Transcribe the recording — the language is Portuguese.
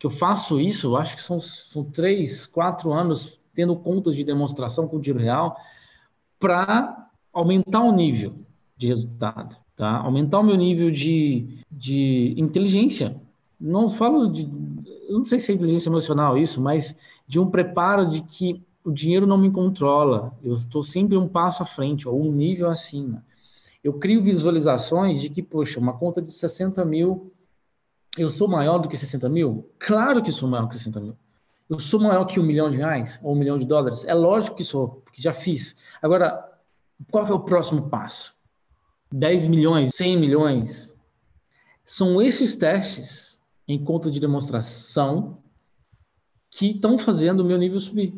que eu faço isso, acho que são, são três, quatro anos tendo contas de demonstração com dinheiro real para aumentar o nível de resultado, tá? Aumentar o meu nível de, de inteligência. Não falo de, não sei se é inteligência emocional isso, mas de um preparo de que o dinheiro não me controla. Eu estou sempre um passo à frente, ou um nível acima. Eu crio visualizações de que, poxa, uma conta de 60 mil, eu sou maior do que 60 mil? Claro que sou maior que 60 mil. Eu sou maior que um milhão de reais ou um milhão de dólares? É lógico que sou, porque já fiz. Agora, qual é o próximo passo? 10 milhões, 100 milhões? São esses testes em conta de demonstração que estão fazendo o meu nível subir.